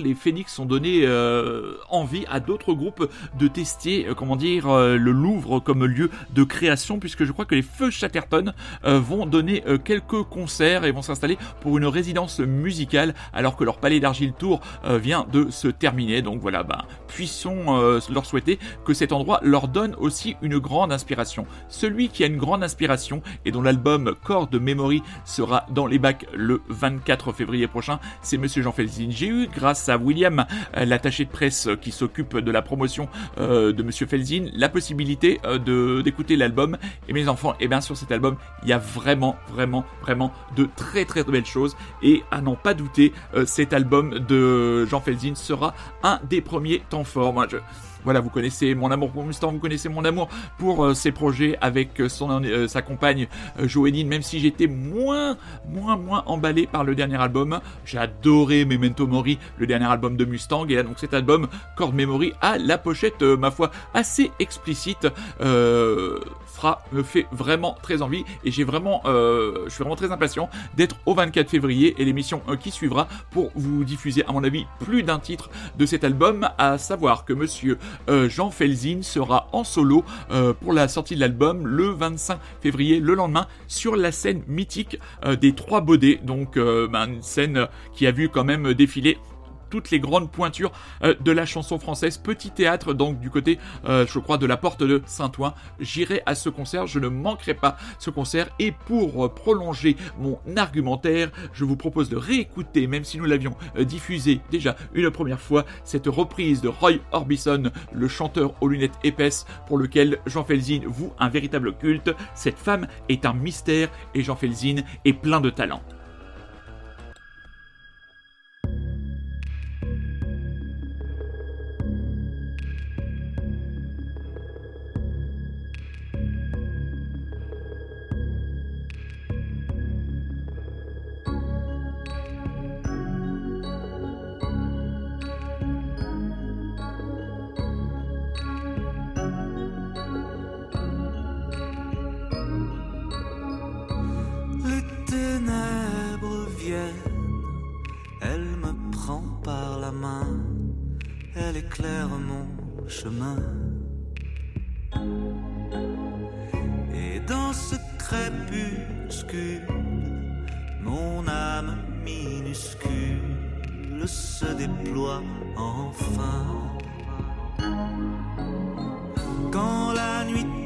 Les Phoenix ont donné euh, envie à d'autres groupes de tester, euh, comment dire, euh, le Louvre comme lieu de création, puisque je crois que les Feux Chatterton vont donner quelques concerts et vont s'installer pour une résidence musicale, alors que leur Palais d'Argile Tour vient de se terminer. Donc voilà, ben, puissons leur souhaiter que cet endroit leur donne aussi une grande inspiration. Celui qui a une grande inspiration et dont l'album Corps de Memory sera dans les bacs le 24 février prochain, c'est Monsieur Jean Felzin. J'ai eu, grâce à William, euh, l'attaché de presse qui s'occupe de la promotion euh, de Monsieur Felzin, la possibilité euh, d'écouter l'album. Et mes enfants, et bien sur cet album, il y a vraiment, vraiment, vraiment de très très belles choses. Et à n'en pas douter, cet album de Jean Felzin sera un des premiers temps forts. Moi, je voilà, vous connaissez mon amour pour Mustang, vous connaissez mon amour pour euh, ses projets avec euh, son, euh, sa compagne Joéline, même si j'étais moins, moins, moins emballé par le dernier album. J'ai adoré Memento Mori, le dernier album de Mustang, et donc cet album Chord Memory a la pochette, ma foi, assez explicite. Euh, fera, me fait vraiment très envie. Et j'ai vraiment, euh, je suis vraiment très impatient d'être au 24 février et l'émission euh, qui suivra pour vous diffuser à mon avis plus d'un titre de cet album, à savoir que Monsieur euh, Jean Felzin sera en solo euh, pour la sortie de l'album le 25 février, le lendemain, sur la scène mythique des Trois Baudets, donc ben, une scène qui a vu quand même défiler toutes les grandes pointures euh, de la chanson française. Petit théâtre donc du côté, euh, je crois, de la porte de Saint-Ouen. J'irai à ce concert, je ne manquerai pas ce concert. Et pour euh, prolonger mon argumentaire, je vous propose de réécouter, même si nous l'avions diffusé déjà une première fois, cette reprise de Roy Orbison, le chanteur aux lunettes épaisses, pour lequel Jean Felzin voue un véritable culte. Cette femme est un mystère et Jean Felzin est plein de talent. Elle me prend par la main, elle éclaire mon chemin. Et dans ce crépuscule, mon âme minuscule se déploie enfin. Quand la nuit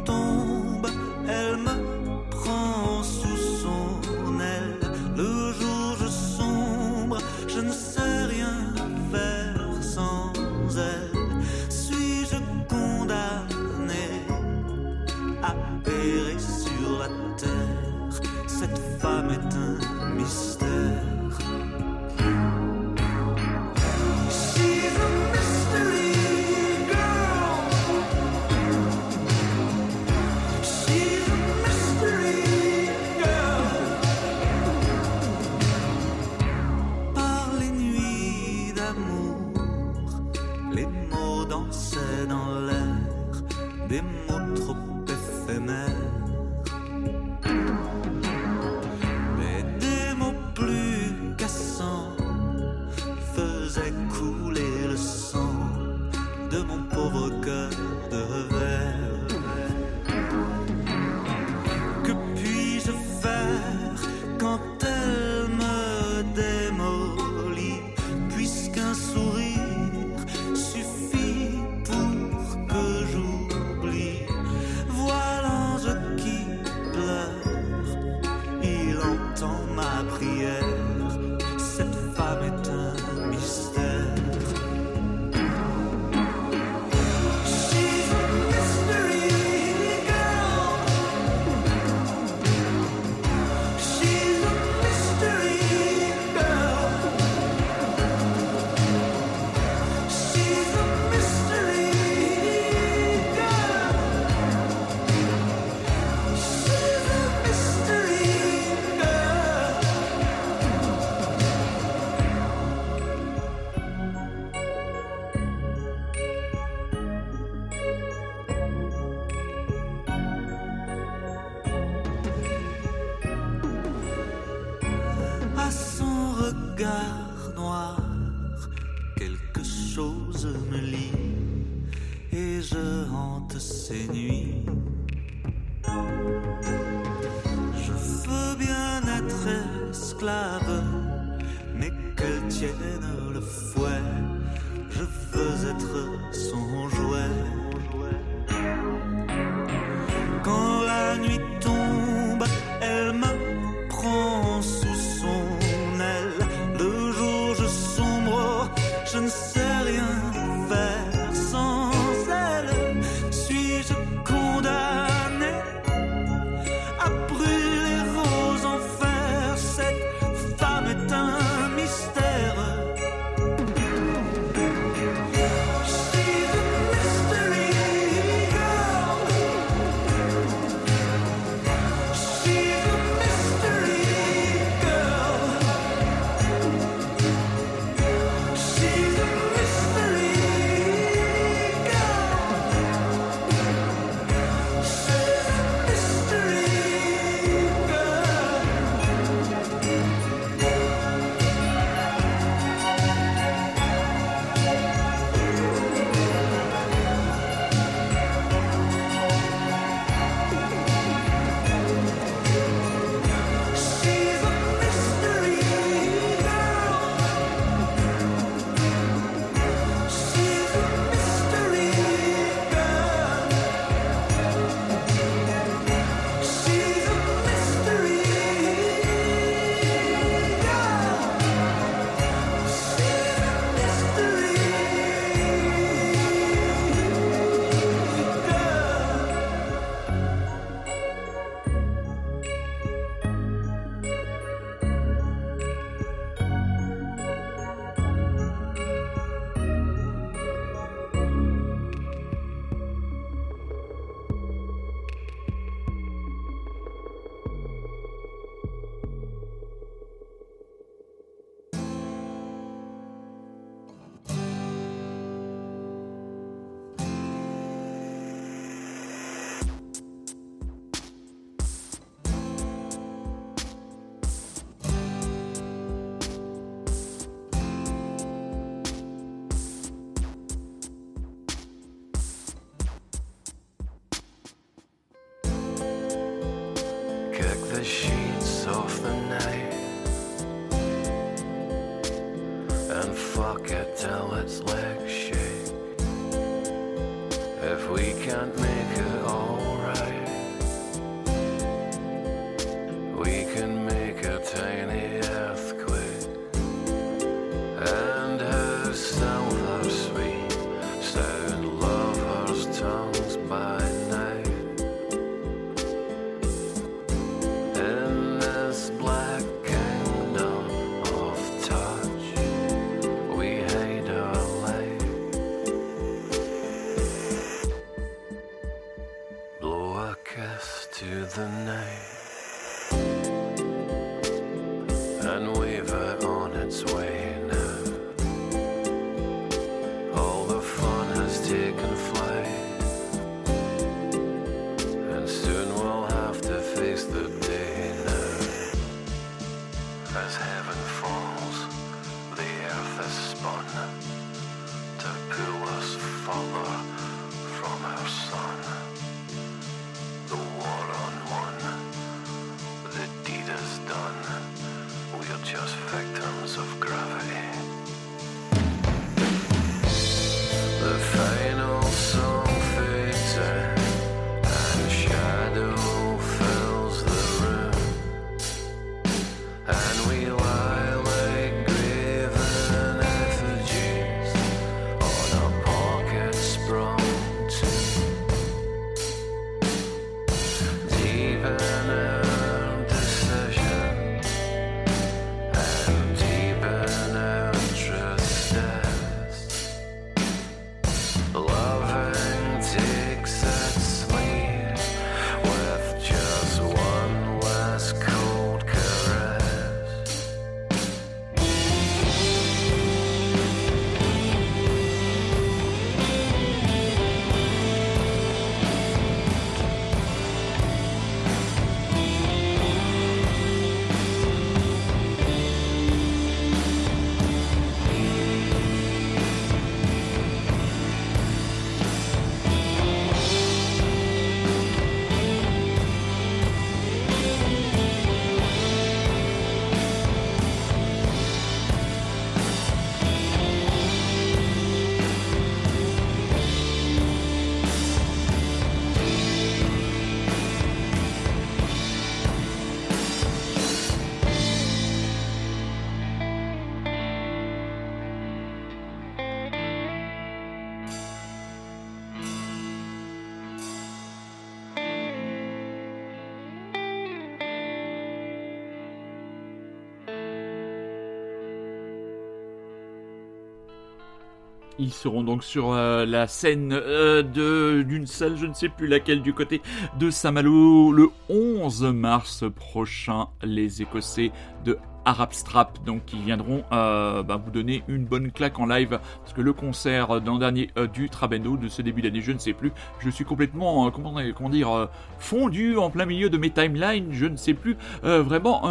Ils seront donc sur euh, la scène euh, de d'une salle, je ne sais plus laquelle, du côté de Saint-Malo le 11 mars prochain. Les Écossais de Arab Strap, donc qui viendront euh, bah, vous donner une bonne claque en live, parce que le concert d'an dernier euh, du Trabendo de ce début d'année, je ne sais plus, je suis complètement, euh, comment, dire, fondu en plein milieu de mes timelines, je ne sais plus vraiment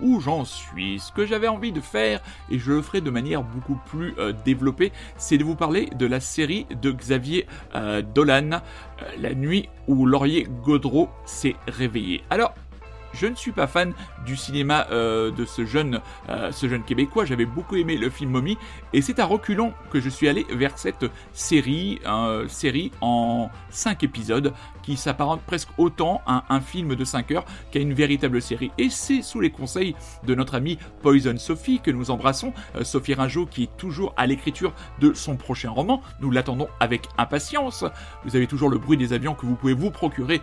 où j'en suis. Ce que j'avais envie de faire, et je le ferai de manière beaucoup plus développée, c'est de vous parler de la série de Xavier Dolan, La nuit où Laurier Gaudreau s'est réveillé. Alors, je ne suis pas fan du cinéma euh, de ce jeune, euh, ce jeune québécois. J'avais beaucoup aimé le film Mommy et c'est à reculons que je suis allé vers cette série, euh, série en 5 épisodes qui s'apparente presque autant à un film de 5 heures qu'à une véritable série. Et c'est sous les conseils de notre amie Poison Sophie que nous embrassons, euh, Sophie Ringeau qui est toujours à l'écriture de son prochain roman. Nous l'attendons avec impatience. Vous avez toujours le bruit des avions que vous pouvez vous procurer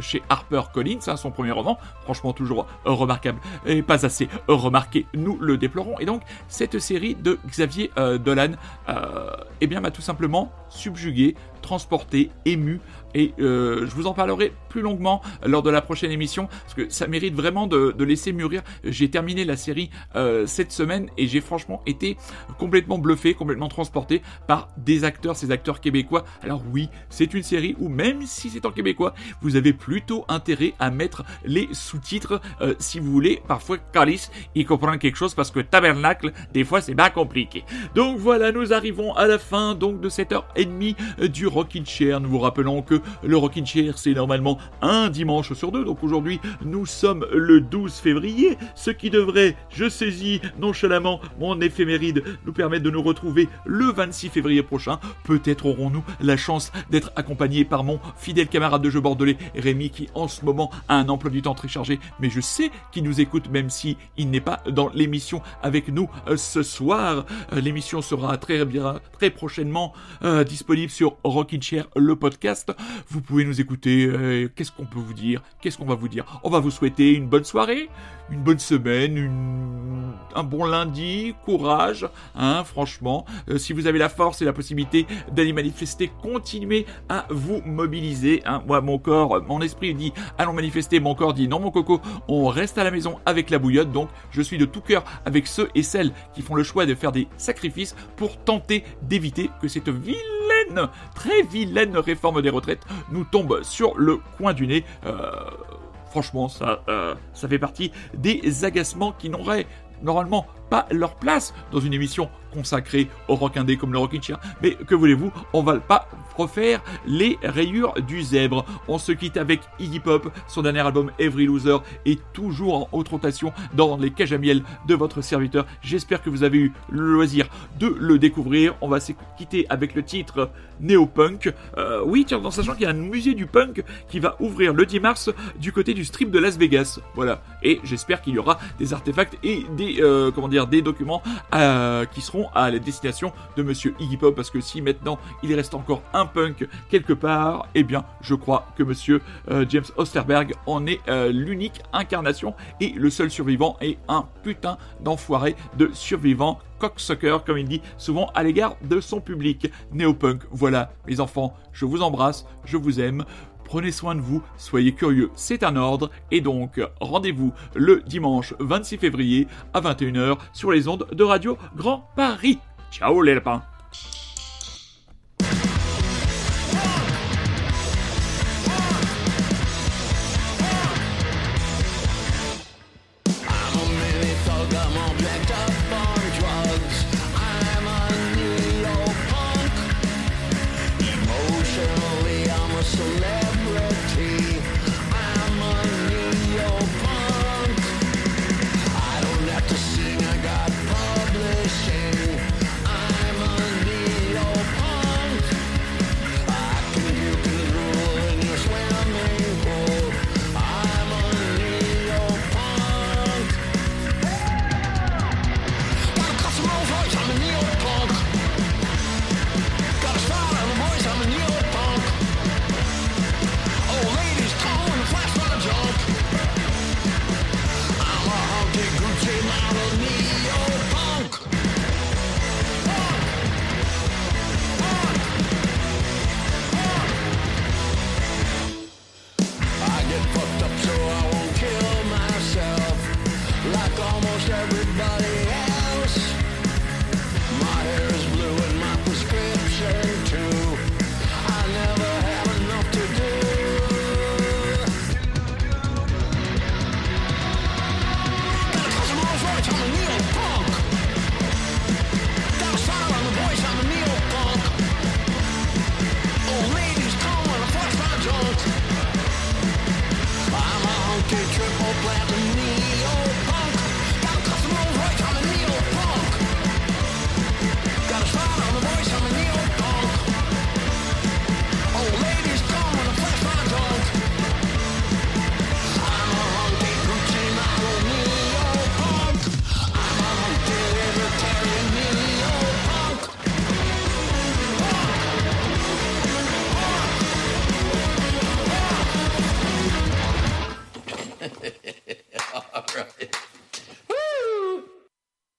chez Harper Collins, hein, premier roman. Franchement, toujours remarquable et pas assez remarqué. Nous le déplorons. Et donc, cette série de Xavier euh, Dolan, euh, eh bien, m'a tout simplement subjugué, transporté, ému. Et euh, je vous en parlerai plus longuement lors de la prochaine émission, parce que ça mérite vraiment de, laisser mûrir. J'ai terminé la série euh, cette semaine et j'ai franchement été complètement bluffé, complètement transporté par des acteurs, ces acteurs québécois. Alors oui, c'est une série où même si c'est en québécois, vous avez plutôt intérêt à mettre les sous-titres euh, si vous voulez. Parfois, Calis, il comprend quelque chose parce que Tabernacle, des fois, c'est bien compliqué. Donc voilà, nous arrivons à la fin donc de cette heure et demie euh, du Rockin' Chair. Nous vous rappelons que le Rockin' Chair, c'est normalement un dimanche sur deux. Donc aujourd'hui, nous sommes le 12 février, ce qui devrait, je saisis nonchalamment mon éphéméride, nous permettre de nous retrouver le 26 février prochain. Peut-être aurons-nous la chance d'être accompagnés par mon fidèle camarade de jeu bordelais, Rémi, qui en ce moment a un emploi du temps très chargé, mais je sais qu'il nous écoute même si il n'est pas dans l'émission avec nous euh, ce soir. Euh, l'émission sera très bien, très prochainement euh, disponible sur Rockin' le podcast. Vous pouvez nous écouter. euh, Qu'est-ce qu'on peut vous dire Qu'est-ce qu'on va vous dire On va vous souhaiter une bonne soirée, une bonne semaine, un bon lundi, courage, hein, franchement. Euh, si vous avez la force et la possibilité d'aller manifester, continuez à vous mobiliser. hein. Moi, mon corps, mon esprit dit allons manifester, mon corps dit non, mon coco, on reste à la maison avec la bouillotte. Donc, je suis de tout cœur avec ceux et celles qui font le choix de faire des sacrifices pour tenter d'éviter que cette très vilaine réforme des retraites nous tombe sur le coin du nez. Euh, franchement, euh, ça fait partie des agacements qui n'auraient normalement pas leur place dans une émission consacrée au rock indé comme le Rockin' Chair. Mais que voulez-vous, on va pas refaire les rayures du zèbre. On se quitte avec Iggy Pop, son dernier album Every Loser est toujours en haute rotation dans les cages à miel de votre serviteur. J'espère que vous avez eu le loisir de le découvrir. On va se quitter avec le titre Néo-Punk. Euh, oui, tiens, en sachant qu'il y a un musée du punk qui va ouvrir le 10 mars du côté du strip de Las Vegas. Voilà. Et j'espère qu'il y aura des artefacts et des, euh, comment dire, des documents euh, qui seront à la destination de Monsieur Iggy Pop. Parce que si maintenant il reste encore un punk quelque part, eh bien, je crois que Monsieur euh, James Osterberg en est euh, l'unique incarnation et le seul survivant est un putain d'enfoiré de survivant cocksucker, comme il dit souvent à l'égard de son public. Néopunk, voilà, mes enfants, je vous embrasse, je vous aime. Prenez soin de vous, soyez curieux, c'est un ordre, et donc rendez-vous le dimanche 26 février à 21h sur les ondes de Radio Grand Paris. Ciao les lapins